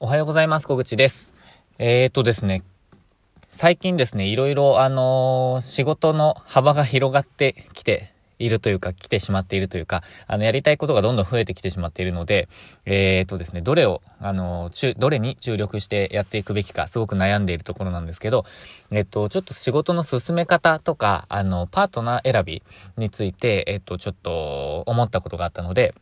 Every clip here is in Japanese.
おはようございます。小口です。えーとですね、最近ですね、いろいろあのー、仕事の幅が広がってきているというか、来てしまっているというか、あの、やりたいことがどんどん増えてきてしまっているので、えーとですね、どれを、あのー、どれに注力してやっていくべきか、すごく悩んでいるところなんですけど、えっと、ちょっと仕事の進め方とか、あの、パートナー選びについて、えっと、ちょっと思ったことがあったので、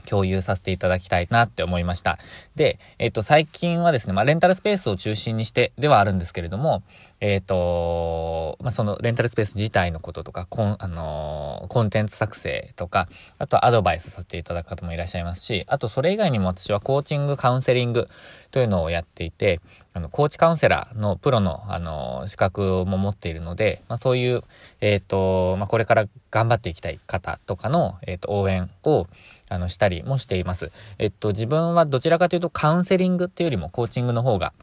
共有させていただきたいなって思いました。で、えっと、最近はですね、まあ、レンタルスペースを中心にしてではあるんですけれども、えっと、まあ、そのレンタルスペース自体のこととか、コン、あのー、コンテンツ作成とか、あとアドバイスさせていただく方もいらっしゃいますし、あとそれ以外にも私はコーチング、カウンセリングというのをやっていて、あの、コーチカウンセラーのプロの、あの、資格も持っているので、まあ、そういう、えっ、と、まあ、これから頑張っていきたい方とかの、えっ、と、応援を、あの、したりもしています。えっと、自分はどちらかというとカウンセリングっていうよりもコーチングの方が、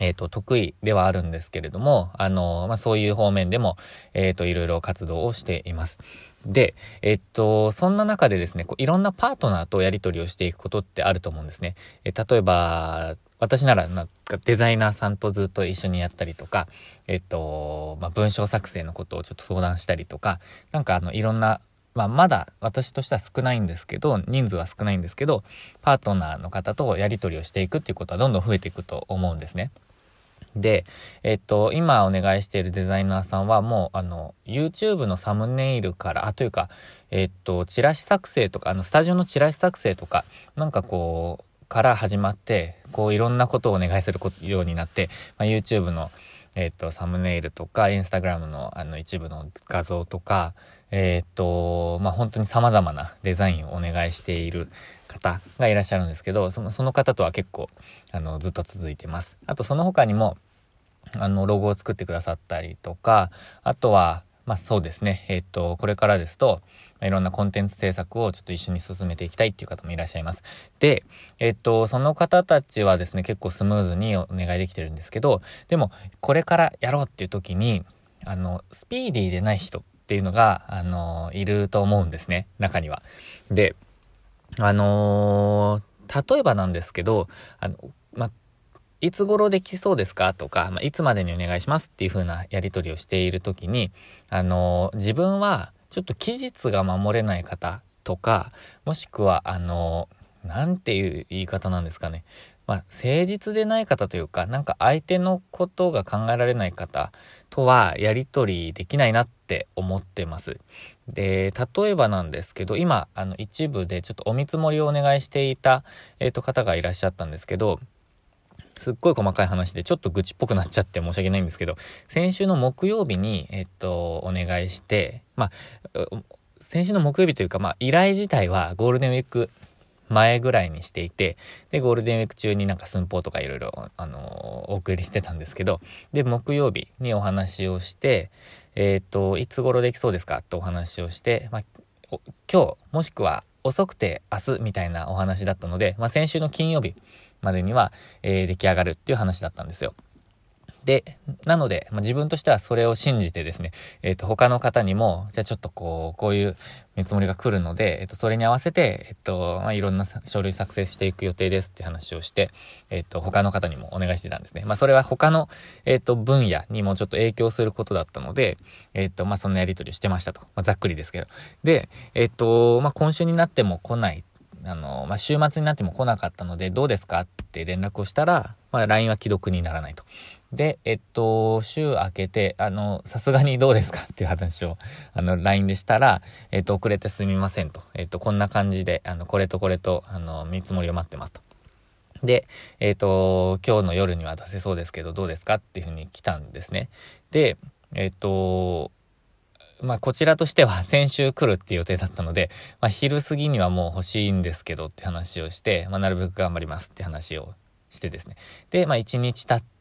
えっ、と、得意ではあるんですけれども、あの、まあ、そういう方面でも、えっ、と、いろいろ活動をしています。で、えっと、そんな中でですね、こういろんなパートナーとやり取りをしていくことってあると思うんですね。え例えば、私ならなんかデザイナーさんとずっと一緒にやったりとか、えっと、まあ、文章作成のことをちょっと相談したりとか、なんかあの、いろんなまあ、まだ私としては少ないんですけど、人数は少ないんですけど、パートナーの方とやり取りをしていくっていうことはどんどん増えていくと思うんですね。で、えっと、今お願いしているデザイナーさんはもう、あの、YouTube のサムネイルから、あ、というか、えっと、チラシ作成とか、あの、スタジオのチラシ作成とか、なんかこう、から始まって、こう、いろんなことをお願いするようになって、まあ、YouTube の、えっと、サムネイルとか、Instagram のあの一部の画像とか、えっと、まあ、本当に様々なデザインをお願いしている方がいらっしゃるんですけど、その、その方とは結構、あの、ずっと続いてます。あと、その他にも、あの、ロゴを作ってくださったりとか、あとは、まあ、そうですね、えっと、これからですと、いろんなコンテンツ制作をちょっと一緒に進めていきたいっていう方もいらっしゃいます。で、えっと、その方たちはですね、結構スムーズにお願いできてるんですけど、でも、これからやろうっていう時に、あの、スピーディーでない人っていうのが、あの、いると思うんですね、中には。で、あのー、例えばなんですけど、あの、ま、いつ頃できそうですか？とか、まいつまでにお願いしますっていう風なやり取りをしている時に、あのー、自分はちょっと期日が守れない方とか、もしくは、あの、なんていう言い方なんですかね。まあ、誠実でない方というか、なんか相手のことが考えられない方とはやり取りできないなって思ってます。で、例えばなんですけど、今、あの、一部でちょっとお見積もりをお願いしていた、えっ、ー、と、方がいらっしゃったんですけど、すっごい細かい話でちょっと愚痴っぽくなっちゃって申し訳ないんですけど、先週の木曜日に、えっと、お願いして、まあ、先週の木曜日というか、まあ、依頼自体はゴールデンウィーク前ぐらいにしていて、で、ゴールデンウィーク中になんか寸法とかいろいろ、あのお送りしてたんですけど、で、木曜日にお話をして、えっ、と、いつ頃できそうですかとお話をして、まあ、今日、もしくは遅くて明日みたいなお話だったので、まあ、先週の金曜日までには、えー、出来上がるっていう話だったんですよ。で、なので、まあ、自分としてはそれを信じてですね、えっ、ー、と、他の方にも、じゃあちょっとこう、こういう見積もりが来るので、えっ、ー、と、それに合わせて、えっ、ー、と、まあ、いろんな書類作成していく予定ですって話をして、えっ、と、他の方にもお願いしてたんですね。まあ、それは他の、えっ、と、分野にもちょっと影響することだったので、えっ、と、まあ、そんなやり取りをしてましたと。まあ、ざっくりですけど。で、えっ、と、まあ、今週になっても来ないあの、まあ、週末になっても来なかったので、どうですかって連絡をしたら、まあ、LINE は既読にならないと。で、えっと、週明けて、あの、さすがにどうですかっていう話を、あの、LINE でしたら、えっと、遅れてすみませんと。えっと、こんな感じで、あの、これとこれと、あの、見積もりを待ってますと。で、えっと、今日の夜には出せそうですけど、どうですかっていうふうに来たんですね。で、えっと、まあ、こちらとしては 先週来るっていう予定だったので、まあ、昼過ぎにはもう欲しいんですけどって話をして、まあ、なるべく頑張りますって話をしてですね。で、まあ、1日経って、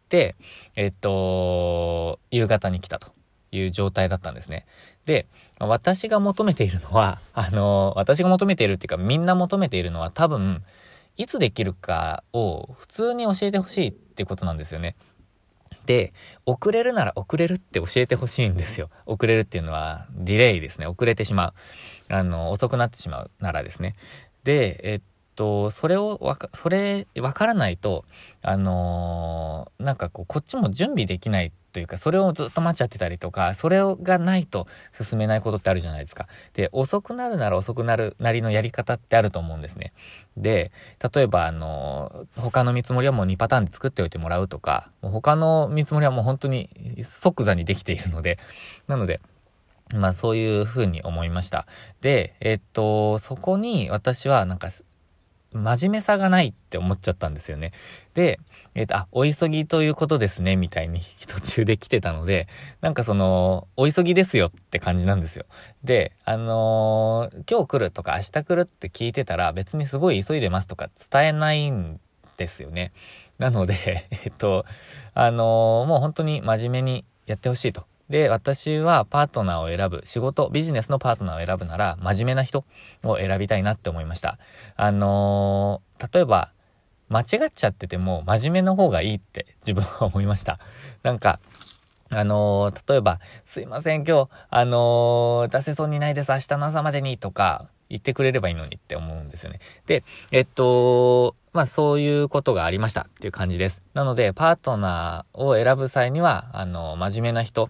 えっと、夕方に来たという状態だったんですね。で、私が求めているのは、あの、私が求めているっていうか、みんな求めているのは多分、いつできるかを普通に教えてほしいってことなんですよね。で、遅れるなら遅れるって教えてほしいんですよ。遅れるっていうのは、ディレイですね。遅れてしまう。あの、遅くなってしまうならですね。で、えっと、それをわか、それ、わからないと、あのー、なんかこう、こっちも準備できないというか、それをずっと待っちゃってたりとか、それがないと進めないことってあるじゃないですか。で、遅くなるなら遅くなるなりのやり方ってあると思うんですね。で、例えば、あの、他の見積もりはもう2パターンで作っておいてもらうとか、もう他の見積もりはもう本当に即座にできているので、なので、まあそういうふうに思いました。で、えっと、そこに私はなんか真面目さがないって思っちゃったんですよね。で、えっ、ー、と、あ、お急ぎということですね、みたいに途中で来てたので、なんかその、お急ぎですよって感じなんですよ。で、あのー、今日来るとか明日来るって聞いてたら別にすごい急いでますとか伝えないんですよね。なので、えっと、あの、もう本当に真面目にやってほしいと。で、私はパートナーを選ぶ、仕事、ビジネスのパートナーを選ぶなら、真面目な人を選びたいなって思いました。あのー、例えば、間違っちゃってても、真面目な方がいいって自分は思いました。なんか、あのー、例えば、すいません、今日、あのー、出せそうにないです、明日の朝までに、とか、言ってくれればいいのにって思うんですよね。で、えっと、まあそういうことがありましたっていう感じです。なので、パートナーを選ぶ際には、あの、真面目な人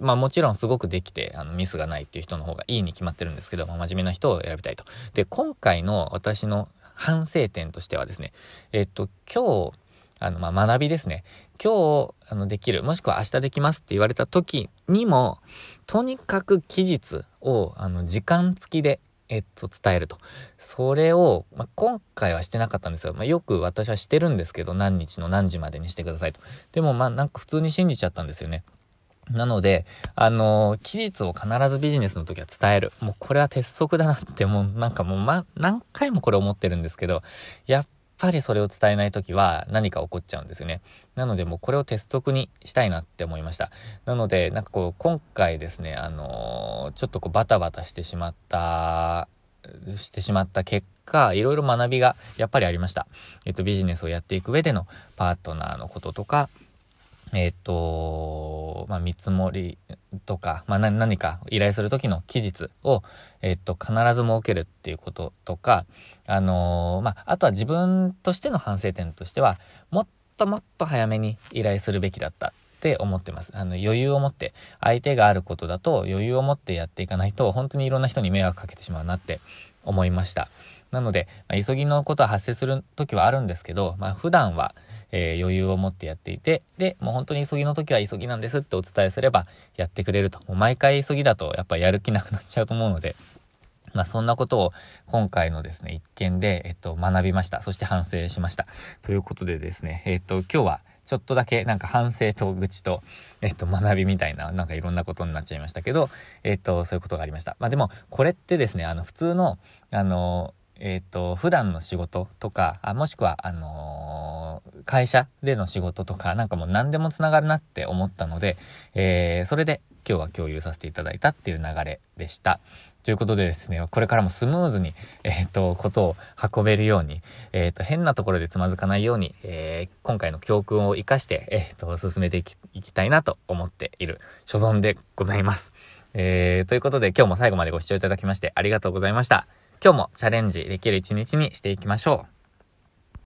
まあもちろんすごくできて、あの、ミスがないっていう人の方がいいに決まってるんですけど、まあ真面目な人を選びたいと。で、今回の私の反省点としてはですね、えっと、今日、あの、まあ、学びですね。今日、あの、できる、もしくは明日できますって言われた時にも、とにかく期日を、あの、時間付きで、えっと、伝えると。それを、まあ、今回はしてなかったんですよ。まあ、よく私はしてるんですけど、何日の何時までにしてくださいと。でも、まあ、なんか普通に信じちゃったんですよね。なので、あのー、期日を必ずビジネスの時は伝える。もうこれは鉄則だなってもうなんかもうま、何回もこれ思ってるんですけど、やっぱりそれを伝えない時は何か起こっちゃうんですよね。なのでもうこれを鉄則にしたいなって思いました。なので、なんかこう、今回ですね、あのー、ちょっとこうバタバタしてしまった、してしまった結果、いろいろ学びがやっぱりありました。えっと、ビジネスをやっていく上でのパートナーのこととか、えっ、と、まあ、見積もりとか、まあ、何か依頼するときの期日を、えっ、と、必ず設けるっていうこととか、あのー、まあ、あとは自分としての反省点としては、もっともっと早めに依頼するべきだったって思ってます。あの、余裕を持って、相手があることだと余裕を持ってやっていかないと、本当にいろんな人に迷惑かけてしまうなって思いました。なので、まあ、急ぎのことは発生する時はあるんですけど、まあ、普段は、えー、余裕を持ってやっていて、で、もう本当に急ぎの時は急ぎなんですってお伝えすればやってくれると。もう毎回急ぎだとやっぱやる気なくなっちゃうと思うので、まあそんなことを今回のですね、一件で、えっと、学びました。そして反省しました。ということでですね、えっと、今日はちょっとだけなんか反省と愚痴と、えっと、学びみたいな、なんかいろんなことになっちゃいましたけど、えっと、そういうことがありました。まあでも、これってですね、あの、普通の、あの、えっと、普段の仕事とか、あもしくは、あのー会社での仕事とか、なんかもう何でもつながるなって思ったので、えー、それで今日は共有させていただいたっていう流れでした。ということでですね、これからもスムーズに、えっ、ー、と、ことを運べるように、えっ、ー、と、変なところでつまずかないように、えー、今回の教訓を活かして、えっ、と、進めていきいきたいなと思っている所存でございます。えー、ということで今日も最後までご視聴いただきましてありがとうございました。今日もチャレンジできる一日にしていきましょう。